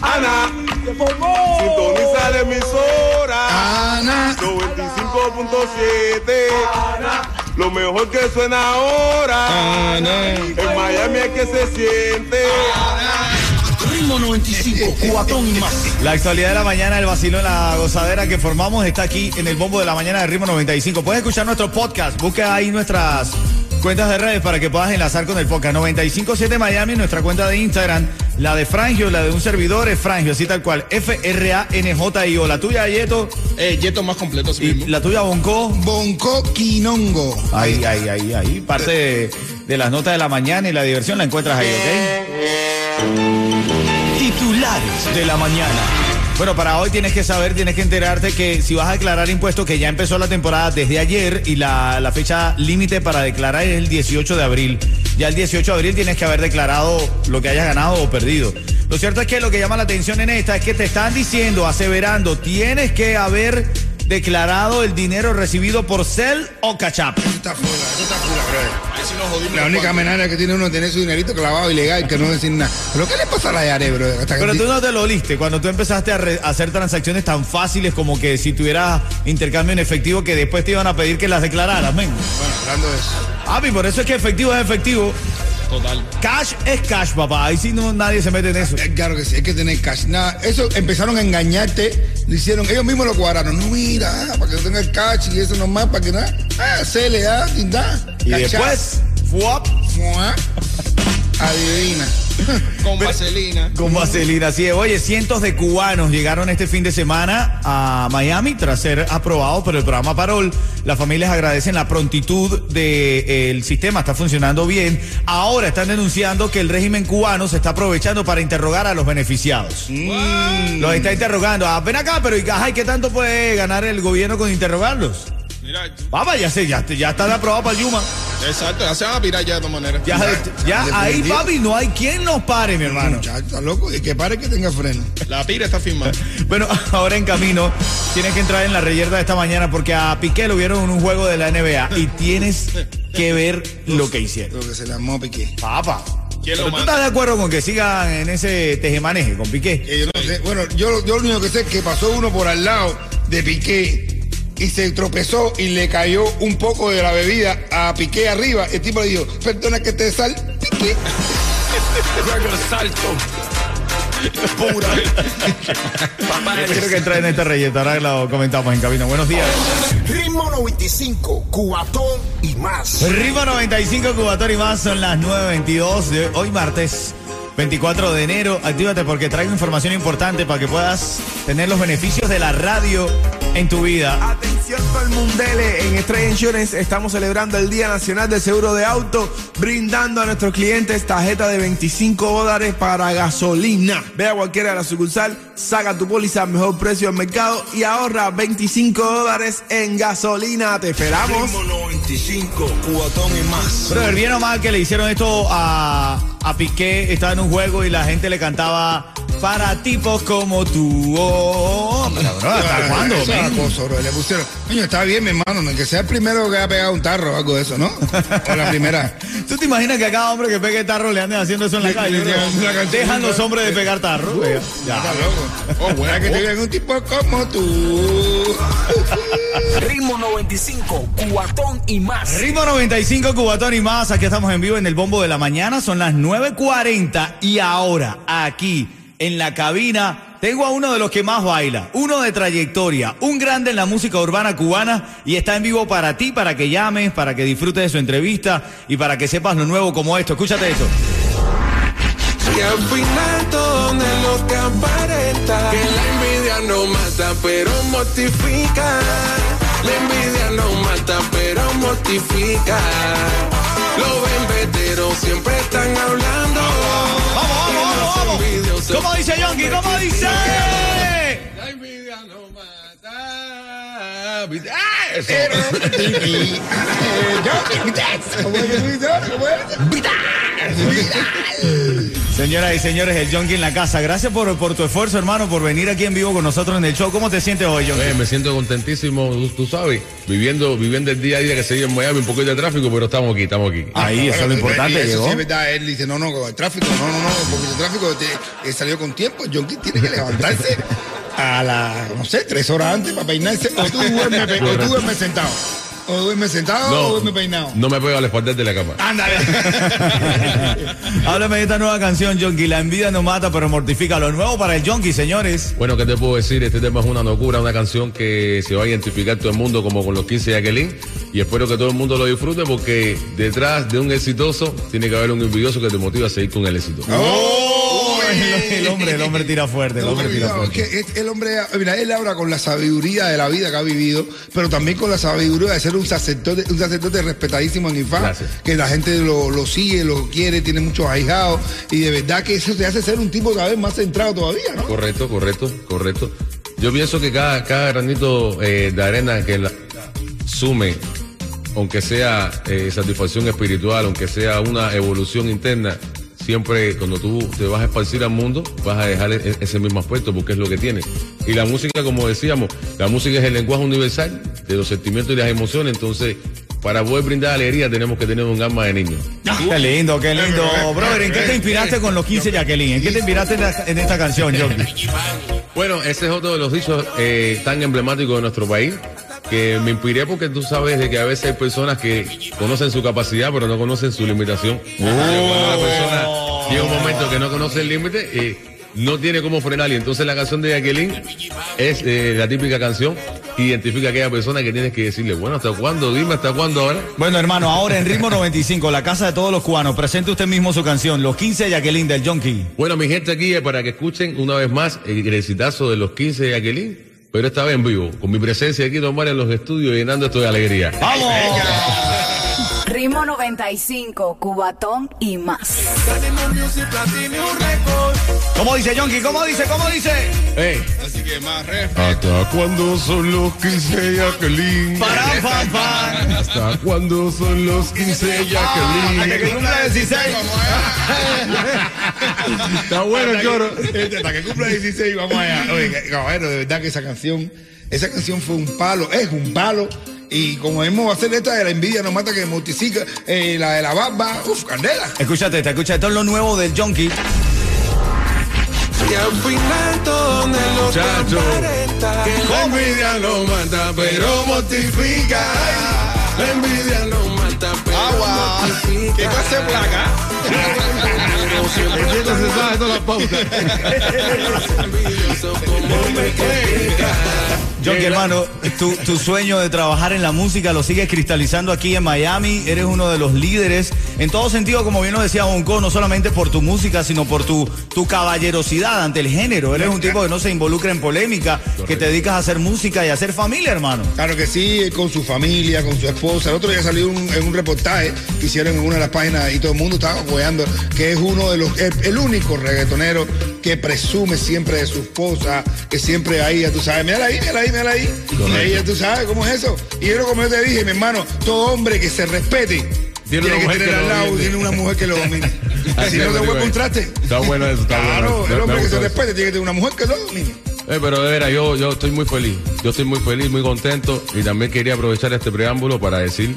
Ana, sintoniza la emisora. Ana. 95.7. Lo mejor que suena ahora. En Miami es que se siente. Ritmo 95, cuatón y más. La actualidad de la mañana, el vacilo, la gozadera que formamos está aquí en el Bombo de la Mañana de Ritmo 95. Puedes escuchar nuestro podcast. Busca ahí nuestras cuentas de redes para que puedas enlazar con el podcast. 957 Miami, nuestra cuenta de Instagram. La de Frangio, la de un servidor es Frangio, así tal cual. F-R-A-N-J-I-O. La tuya, Yeto. Eh, Yeto más completo, sí Y mismo. la tuya, Bonco. Bonco Quinongo. Ahí, ahí, ahí, ahí. Parte de, de las notas de la mañana y la diversión la encuentras ahí, ¿ok? Titulares de la mañana. Bueno, para hoy tienes que saber, tienes que enterarte que si vas a declarar impuestos, que ya empezó la temporada desde ayer y la, la fecha límite para declarar es el 18 de abril. Ya el 18 de abril tienes que haber declarado lo que hayas ganado o perdido. Lo cierto es que lo que llama la atención en esta es que te están diciendo, aseverando, tienes que haber declarado el dinero recibido por Cel o Cachap. Eso está eso está nos jodimos. La única manera que tiene uno de tener su dinerito clavado ilegal que no decir nada. ¿Pero qué le pasa a la Yare? Hasta que Pero tú no te lo oliste cuando tú empezaste a, re- a hacer transacciones tan fáciles como que si tuvieras intercambio en efectivo que después te iban a pedir que las declararas, men. Bueno, hablando de eso. Papi, por eso es que efectivo es efectivo. Total. Cash es cash, papá. Ahí sí no, nadie se mete en eso. Eh, Claro que sí, hay que tener cash. Nada, eso empezaron a engañarte, lo hicieron, ellos mismos lo cuadraron. No, mira, ah, para que tenga el cash y eso nomás, para que nada. Ah, se le da, y da. Y después, fuap, Fuá. Adivina. Con vaselina. con vaselina. Es. Oye, cientos de cubanos llegaron este fin de semana a Miami tras ser aprobados por el programa Parol. Las familias agradecen la prontitud del sistema, está funcionando bien. Ahora están denunciando que el régimen cubano se está aprovechando para interrogar a los beneficiados. Los está interrogando. Ah, ven acá, pero ¿y, ajá, ¿y qué tanto puede ganar el gobierno con interrogarlos? Mira, Papá, ya sé, ya, ya están aprobados para Yuma. exacto, ya se van a pirar ya de todas maneras. Ya, ya ahí, papi, no hay quien nos pare, mi hermano. Muchacho, está loco. Y que pare que tenga freno. La pira está firmada. Bueno, ahora en camino tienes que entrar en la reyerta de esta mañana porque a Piqué lo vieron en un juego de la NBA y tienes que ver lo que hicieron. Lo que se le armó a Piqué. Papá. ¿Quién ¿Pero lo tú estás de acuerdo con que sigan en ese tejemaneje con Piqué? Eh, yo no sé. Bueno, yo, yo lo único que sé es que pasó uno por al lado de Piqué y se tropezó y le cayó un poco de la bebida a Piqué arriba. El tipo le dijo, perdona que te sal, Piqué. Quiero que entrar en esta reyerta, ahora lo comentamos en camino. Buenos días. Ritmo 95, cuatón y más. Ritmo 95 Cubatón y más son las 9.22 de hoy martes 24 de enero. Actívate porque traigo información importante para que puedas tener los beneficios de la radio en tu vida. Atención todo el mundele, en Estrella Insurance estamos celebrando el Día Nacional del Seguro de Auto, brindando a nuestros clientes tarjeta de 25 dólares para gasolina. Ve a cualquiera de la sucursal, saca tu póliza al mejor precio del mercado y ahorra 25 dólares en gasolina. Te esperamos. 95, cuatón y más. Brother, bien o mal que le hicieron esto a, a Piqué, estaba en un juego y la gente le cantaba para tipos como tú. Oh, pero, bro, ¿hasta cuándo? Le pusieron, coño, está bien, mi hermano, no, que sea el primero que haya pegado un tarro o algo de eso, ¿no? O la primera. ¿Tú te imaginas que a cada hombre que pegue tarro le anden haciendo eso en la Le- calle? Dejan los hombres de pegar tarro. Ya. Está loco. Oh, bueno. Para que te vean un tipo como tú. Ritmo 95, cuatón y más. Ritmo 95, Cubatón y más. Aquí estamos en vivo en el bombo de la mañana. Son las 9.40 y ahora, aquí en la cabina, tengo a uno de los que más baila, uno de trayectoria, un grande en la música urbana cubana y está en vivo para ti, para que llames, para que disfrutes de su entrevista y para que sepas lo nuevo como esto. Escúchate esto. Y al final todo es lo que la envidia mata, pero mortifica. La envidia mata, pero mortifica. Los embeteros siempre están hablando. Vamos, vamos, vamos, vamos. ¿Cómo dice Yonki? ¿Cómo dice? La envidia no mata. Eso. ¿Cómo es que dice? ¿Cómo es? Señoras y señores, el Yonki en la casa. Gracias por, por tu esfuerzo, hermano, por venir aquí en vivo con nosotros en el show. ¿Cómo te sientes hoy, Yonki? Oye, me siento contentísimo, tú, tú sabes, viviendo, viviendo el día a día que se vive en Miami, un poquito de tráfico, pero estamos aquí, estamos aquí. Ahí, eso es lo importante, Eso llegó. sí es verdad, él dice, no, no, el tráfico, no, no, no, porque el tráfico te- eh, salió con tiempo. Jonky tiene que levantarse a la, no sé, tres horas antes para peinarse. O tú duermes, pe- o tú duermes sentado. O duermes sentado o duermes peinado. no me pego al espaldar de la cama. Ándale. Háblame de esta nueva canción, Yonki. La envidia no mata, pero mortifica. Lo nuevo para el Yonki, señores. Bueno, ¿qué te puedo decir? Este tema es una locura, una canción que se va a identificar todo el mundo como con los 15 de Jacqueline. Y espero que todo el mundo lo disfrute porque detrás de un exitoso tiene que haber un envidioso que te motiva a seguir con el éxito. Oh, el, hombre, el hombre tira fuerte, el No, hombre tira es fuerte. que el hombre, mira, él habla con la sabiduría de la vida que ha vivido, pero también con la sabiduría de ser un sacerdote, un sacerdote respetadísimo en Gracias. que la gente lo, lo sigue, lo quiere, tiene muchos ahijados, y de verdad que eso te hace ser un tipo cada vez más centrado todavía, ¿no? Correcto, correcto, correcto. Yo pienso que cada, cada granito eh, de arena que la sume, aunque sea eh, satisfacción espiritual, aunque sea una evolución interna, siempre cuando tú te vas a esparcir al mundo, vas a dejar e- ese mismo aspecto porque es lo que tiene. Y la música, como decíamos, la música es el lenguaje universal de los sentimientos y las emociones, entonces para poder brindar alegría tenemos que tener un alma de niño. Qué lindo, qué lindo. Brother, ¿en qué te inspiraste con los 15 Jacqueline? ¿En qué te inspiraste en, la- en esta canción, Yonki? Bueno, ese es otro de los dichos eh, tan emblemáticos de nuestro país, que me inspiré porque tú sabes de que a veces hay personas que conocen su capacidad, pero no conocen su limitación. Llega un momento que no conoce el límite, eh, no tiene cómo frenar. Y entonces la canción de Jacqueline es eh, la típica canción que identifica a aquella persona que tienes que decirle, bueno, ¿hasta cuándo? Dime, ¿hasta cuándo ahora? Bueno, hermano, ahora en Ritmo 95, la casa de todos los cubanos, presente usted mismo su canción, Los 15 de Jacqueline del Yonki. Bueno, mi gente aquí es para que escuchen una vez más el exitazo de los 15 de Jacqueline, pero esta vez en vivo, con mi presencia aquí, Don Mario, en los estudios, llenando esto de alegría. ¡Vamos! Ritmo 95, Cubatón y más. ¿Cómo dice Yonki? ¿Cómo dice? ¿Cómo dice? Hey. Así que más. ¿Hasta cuándo son los 15 Jacqueline? Para, pam, pam. ¿Hasta cuándo son los 15 Hasta que Jacqueline? cumpla 16. Está bueno el coro. Este, Hasta que cumpla 16, vamos allá. Oye, caballero, de verdad que esa canción, esa canción fue un palo, es un palo. Y como hemos hacer esta de la envidia, no mata que mortifica, eh, la de la barba, uff, candela. Escúchate, esta, escucha, esto es lo nuevo del Yonki. Y al final todo es lo que la envidia no mata, pero mortifica. La envidia no mata, pero Agua. mortifica. ¿Qué clase de placa? se sabe toda la pauta. Critica. Yonki, hermano, tu, tu sueño de trabajar en la música lo sigues cristalizando aquí en Miami. Eres uno de los líderes en todo sentido, como bien lo decía Bonco, no solamente por tu música, sino por tu, tu caballerosidad ante el género. Eres un tipo que no se involucra en polémica, que te dedicas a hacer música y a hacer familia, hermano. Claro que sí, con su familia, con su esposa. El otro día salió un- en un reportaje que hicieron en una de las páginas y todo el mundo estaba apoyando que es uno de los, el, el único reggaetonero que presume siempre de su esposa, que siempre ahí, ya tú sabes, mira ahí, mira ahí, mira ahí. Ahí ya tú sabes cómo es eso. Y yo como yo te dije, mi hermano, todo hombre que se respete Tiene tiene, que mujer tener que al lado, tiene una mujer que lo domine. Así si no te vuelve un traste. Está bueno eso, está Claro, bueno. el Me- me hombre que se respete tiene que tener una mujer que lo domine. Eh, pero de veras, yo, yo estoy muy feliz. Yo estoy muy feliz, muy contento. Y también quería aprovechar este preámbulo para decir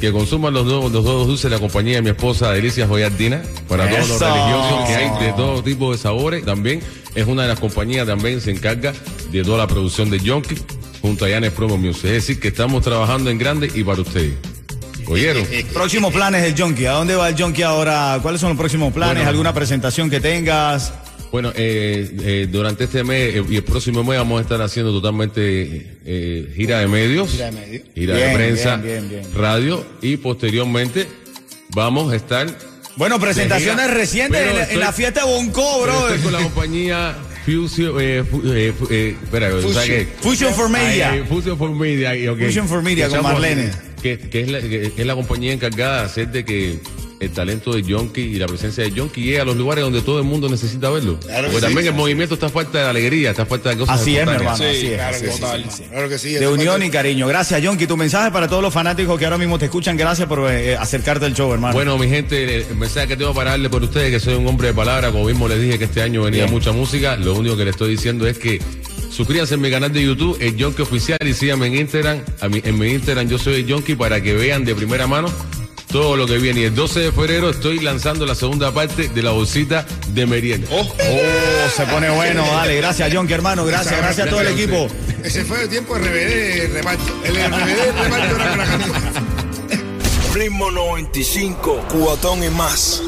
que consuman los nuevos, los nuevos dulces de la compañía de mi esposa Delicias Joyardina para todos los religiosos que hay de todo tipo de sabores. También es una de las compañías, también se encarga de toda la producción de Yonki junto a Yanes Promo Music. Es decir, que estamos trabajando en grande y para ustedes. ¿Oyeron? Próximos planes del Yonki. ¿A dónde va el Yonki ahora? ¿Cuáles son los próximos planes? Bueno. ¿Alguna presentación que tengas? Bueno, eh, eh, durante este mes eh, y el próximo mes vamos a estar haciendo totalmente eh, gira de medios, Gira de medios. gira Bien, de prensa, bien, bien, bien. radio y posteriormente vamos a estar Bueno, presentaciones recientes en, la- estoy- en la fiesta de Bonco, bro. estoy con la compañía Fusion, eh, eh, eh, espera, ¿tú ¿sabes qué? Fusion for Media. Ay, Fusion for Media. y, ok. Fusion for Media con Marlene. Que, que es la, que es la compañía encargada de hacer de que el talento de Yonki y la presencia de Yonki llegue a los lugares donde todo el mundo necesita verlo. Claro Porque también sí. el movimiento está falta de alegría, está falta de cosas Así es, mi hermano. Sí, así es, claro así que es, total. Claro que sí. De unión y cariño. Gracias, Yonki. Tu mensaje para todos los fanáticos que ahora mismo te escuchan. Gracias por eh, acercarte al show, hermano. Bueno, mi gente, el mensaje que tengo para darle por ustedes, que soy un hombre de palabra, como mismo les dije que este año venía Bien. mucha música, lo único que les estoy diciendo es que suscríbanse en mi canal de YouTube, el Yonki Oficial, y síganme en Instagram, a mi- en mi Instagram yo soy el Yonki, para que vean de primera mano todo lo que viene. Y el 12 de febrero estoy lanzando la segunda parte de la bolsita de merienda. Oh, Oh, se pone bueno. Dale, gracias, Yonki, hermano. Gracias, gracias a todo el equipo. Ese fue el tiempo de RBD reparto. El RBD reparto era con la canción. Ritmo 95, cuatón y más.